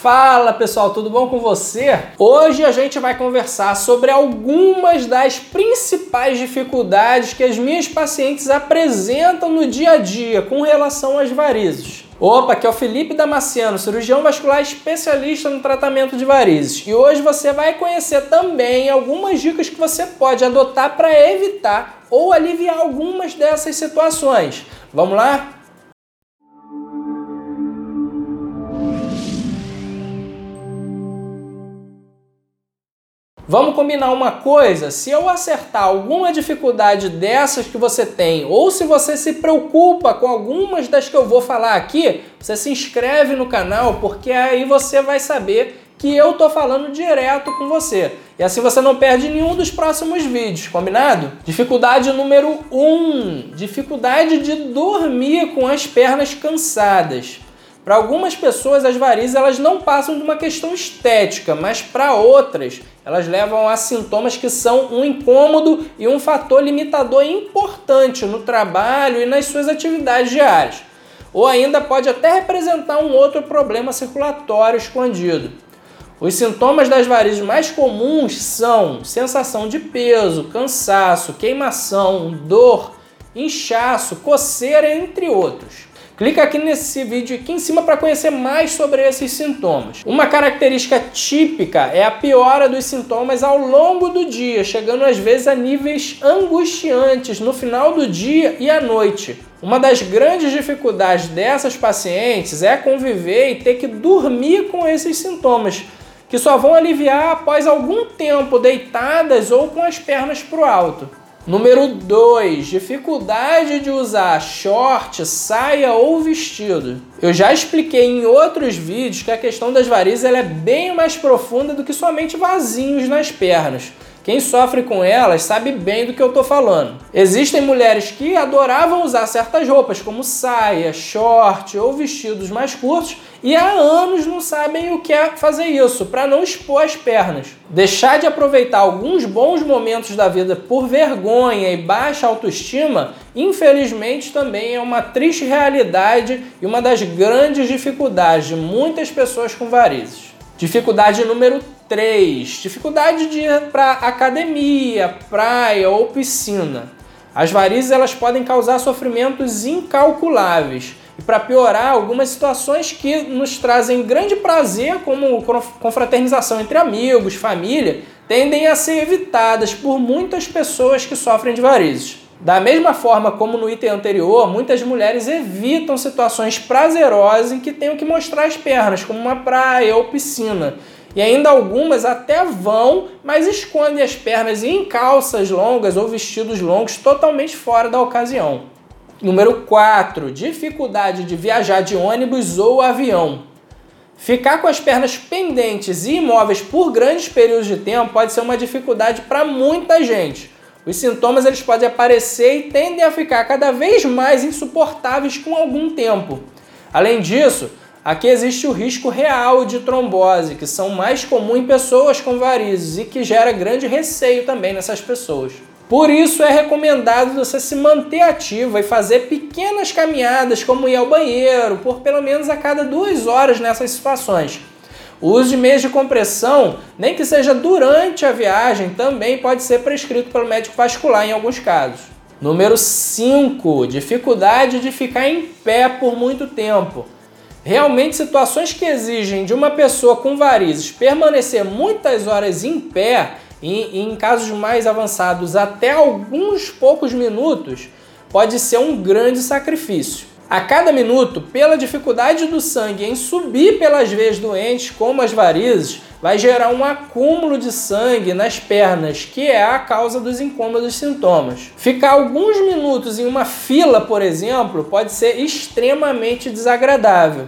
Fala pessoal, tudo bom com você? Hoje a gente vai conversar sobre algumas das principais dificuldades que as minhas pacientes apresentam no dia a dia com relação às varizes. Opa, aqui é o Felipe Damasceno, cirurgião vascular especialista no tratamento de varizes. E hoje você vai conhecer também algumas dicas que você pode adotar para evitar ou aliviar algumas dessas situações. Vamos lá? Vamos combinar uma coisa? Se eu acertar alguma dificuldade dessas que você tem, ou se você se preocupa com algumas das que eu vou falar aqui, você se inscreve no canal, porque aí você vai saber que eu tô falando direto com você. E assim você não perde nenhum dos próximos vídeos, combinado? Dificuldade número 1: um, dificuldade de dormir com as pernas cansadas. Para algumas pessoas, as varizes elas não passam de uma questão estética, mas para outras, elas levam a sintomas que são um incômodo e um fator limitador importante no trabalho e nas suas atividades diárias. Ou ainda pode até representar um outro problema circulatório escondido. Os sintomas das varizes mais comuns são sensação de peso, cansaço, queimação, dor, inchaço, coceira, entre outros. Clica aqui nesse vídeo aqui em cima para conhecer mais sobre esses sintomas. Uma característica típica é a piora dos sintomas ao longo do dia, chegando às vezes a níveis angustiantes no final do dia e à noite. Uma das grandes dificuldades dessas pacientes é conviver e ter que dormir com esses sintomas, que só vão aliviar após algum tempo deitadas ou com as pernas para o alto. Número 2, dificuldade de usar short, saia ou vestido. Eu já expliquei em outros vídeos que a questão das varizes é bem mais profunda do que somente vasinhos nas pernas. Quem sofre com elas sabe bem do que eu estou falando. Existem mulheres que adoravam usar certas roupas, como saia, short ou vestidos mais curtos, e há anos não sabem o que é fazer isso, para não expor as pernas. Deixar de aproveitar alguns bons momentos da vida por vergonha e baixa autoestima, infelizmente também é uma triste realidade e uma das grandes dificuldades de muitas pessoas com varizes. Dificuldade número 3. Dificuldade de ir para academia, praia ou piscina. As varizes elas podem causar sofrimentos incalculáveis. E para piorar, algumas situações que nos trazem grande prazer, como confraternização entre amigos, família, tendem a ser evitadas por muitas pessoas que sofrem de varizes. Da mesma forma como no item anterior, muitas mulheres evitam situações prazerosas em que tenham que mostrar as pernas, como uma praia ou piscina. E ainda algumas até vão, mas escondem as pernas em calças longas ou vestidos longos totalmente fora da ocasião. Número 4. Dificuldade de viajar de ônibus ou avião. Ficar com as pernas pendentes e imóveis por grandes períodos de tempo pode ser uma dificuldade para muita gente. Os sintomas eles podem aparecer e tendem a ficar cada vez mais insuportáveis com algum tempo. Além disso, aqui existe o risco real de trombose, que são mais comum em pessoas com varizes e que gera grande receio também nessas pessoas. Por isso é recomendado você se manter ativa e fazer pequenas caminhadas, como ir ao banheiro, por pelo menos a cada duas horas nessas situações. O uso de meias de compressão, nem que seja durante a viagem, também pode ser prescrito pelo médico vascular em alguns casos. Número 5. Dificuldade de ficar em pé por muito tempo. Realmente, situações que exigem de uma pessoa com varizes permanecer muitas horas em pé, e em casos mais avançados até alguns poucos minutos, pode ser um grande sacrifício. A cada minuto, pela dificuldade do sangue em subir pelas veias doentes, como as varizes, vai gerar um acúmulo de sangue nas pernas, que é a causa dos incômodos sintomas. Ficar alguns minutos em uma fila, por exemplo, pode ser extremamente desagradável.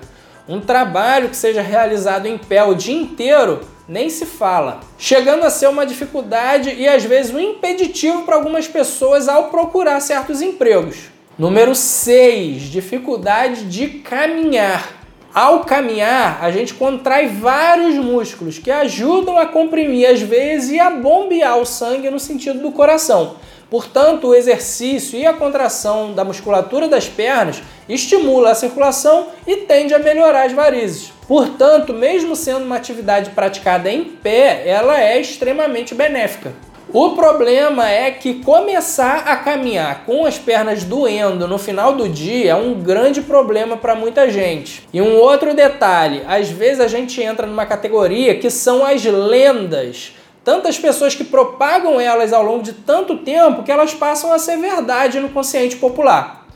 Um trabalho que seja realizado em pé o dia inteiro nem se fala, chegando a ser uma dificuldade e às vezes um impeditivo para algumas pessoas ao procurar certos empregos. Número 6, dificuldade de caminhar. Ao caminhar, a gente contrai vários músculos que ajudam a comprimir as veias e a bombear o sangue no sentido do coração. Portanto, o exercício e a contração da musculatura das pernas estimula a circulação e tende a melhorar as varizes. Portanto, mesmo sendo uma atividade praticada em pé, ela é extremamente benéfica. O problema é que começar a caminhar com as pernas doendo no final do dia é um grande problema para muita gente. E um outro detalhe, às vezes a gente entra numa categoria que são as lendas tantas pessoas que propagam elas ao longo de tanto tempo que elas passam a ser verdade no consciente popular.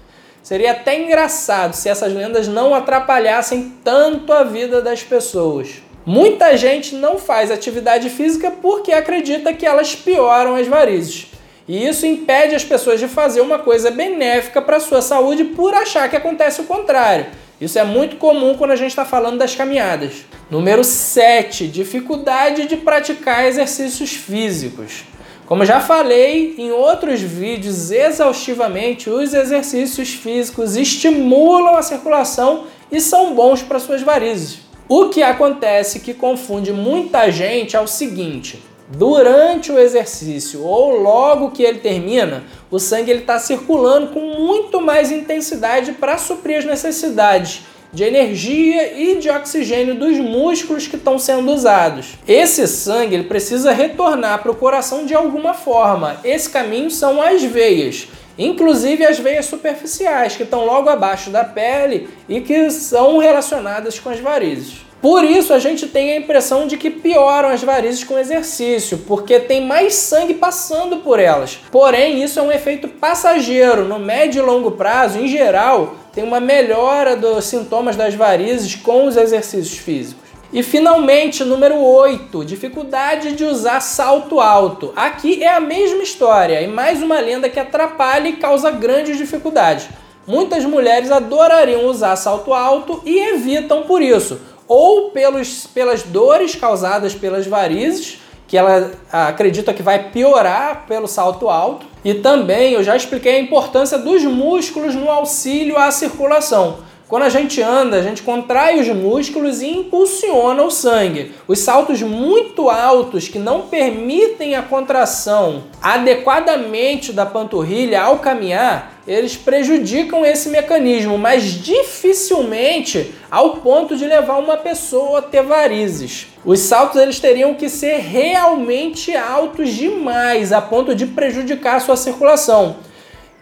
Seria até engraçado se essas lendas não atrapalhassem tanto a vida das pessoas. Muita gente não faz atividade física porque acredita que elas pioram as varizes. E isso impede as pessoas de fazer uma coisa benéfica para a sua saúde por achar que acontece o contrário. Isso é muito comum quando a gente está falando das caminhadas. Número 7. Dificuldade de praticar exercícios físicos. Como já falei em outros vídeos exaustivamente, os exercícios físicos estimulam a circulação e são bons para suas varizes. O que acontece que confunde muita gente é o seguinte: durante o exercício ou logo que ele termina, o sangue está circulando com muito mais intensidade para suprir as necessidades de energia e de oxigênio dos músculos que estão sendo usados. Esse sangue ele precisa retornar para o coração de alguma forma. Esse caminho são as veias, inclusive as veias superficiais que estão logo abaixo da pele e que são relacionadas com as varizes. Por isso a gente tem a impressão de que pioram as varizes com exercício, porque tem mais sangue passando por elas. Porém, isso é um efeito passageiro. No médio e longo prazo, em geral, tem uma melhora dos sintomas das varizes com os exercícios físicos. E finalmente, número 8, dificuldade de usar salto alto. Aqui é a mesma história e mais uma lenda que atrapalha e causa grandes dificuldades. Muitas mulheres adorariam usar salto alto e evitam por isso ou pelos, pelas dores causadas pelas varizes, que ela acredita que vai piorar pelo salto alto. E também eu já expliquei a importância dos músculos no auxílio à circulação. Quando a gente anda, a gente contrai os músculos e impulsiona o sangue. Os saltos muito altos que não permitem a contração adequadamente da panturrilha ao caminhar, eles prejudicam esse mecanismo, mas dificilmente ao ponto de levar uma pessoa a ter varizes. Os saltos eles teriam que ser realmente altos demais, a ponto de prejudicar a sua circulação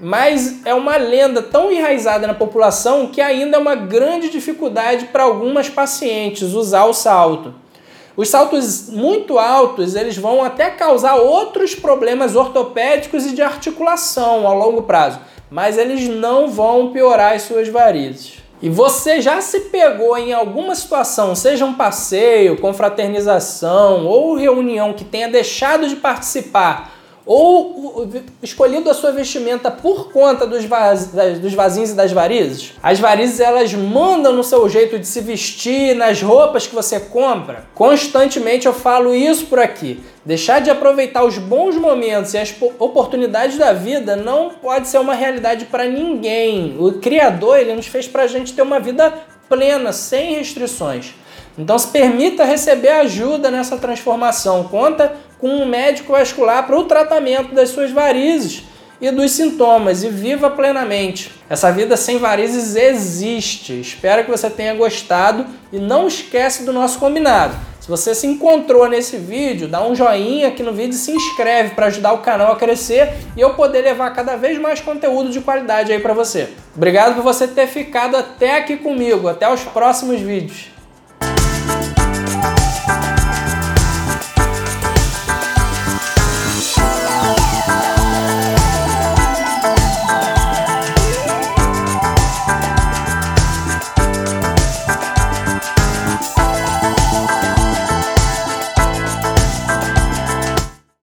mas é uma lenda tão enraizada na população que ainda é uma grande dificuldade para algumas pacientes usar o salto. Os saltos muito altos, eles vão até causar outros problemas ortopédicos e de articulação ao longo prazo, mas eles não vão piorar as suas varizes. E você já se pegou em alguma situação, seja um passeio, confraternização ou reunião que tenha deixado de participar ou escolhido a sua vestimenta por conta dos, vaz, dos vasinhos e das varizes? As varizes elas mandam no seu jeito de se vestir, nas roupas que você compra. Constantemente eu falo isso por aqui. Deixar de aproveitar os bons momentos e as oportunidades da vida não pode ser uma realidade para ninguém. O Criador ele nos fez para a gente ter uma vida plena, sem restrições. Então se permita receber ajuda nessa transformação. Conta com um médico vascular para o tratamento das suas varizes e dos sintomas e viva plenamente. Essa vida sem varizes existe. Espero que você tenha gostado e não esquece do nosso combinado. Se você se encontrou nesse vídeo, dá um joinha aqui no vídeo e se inscreve para ajudar o canal a crescer e eu poder levar cada vez mais conteúdo de qualidade aí para você. Obrigado por você ter ficado até aqui comigo. Até os próximos vídeos.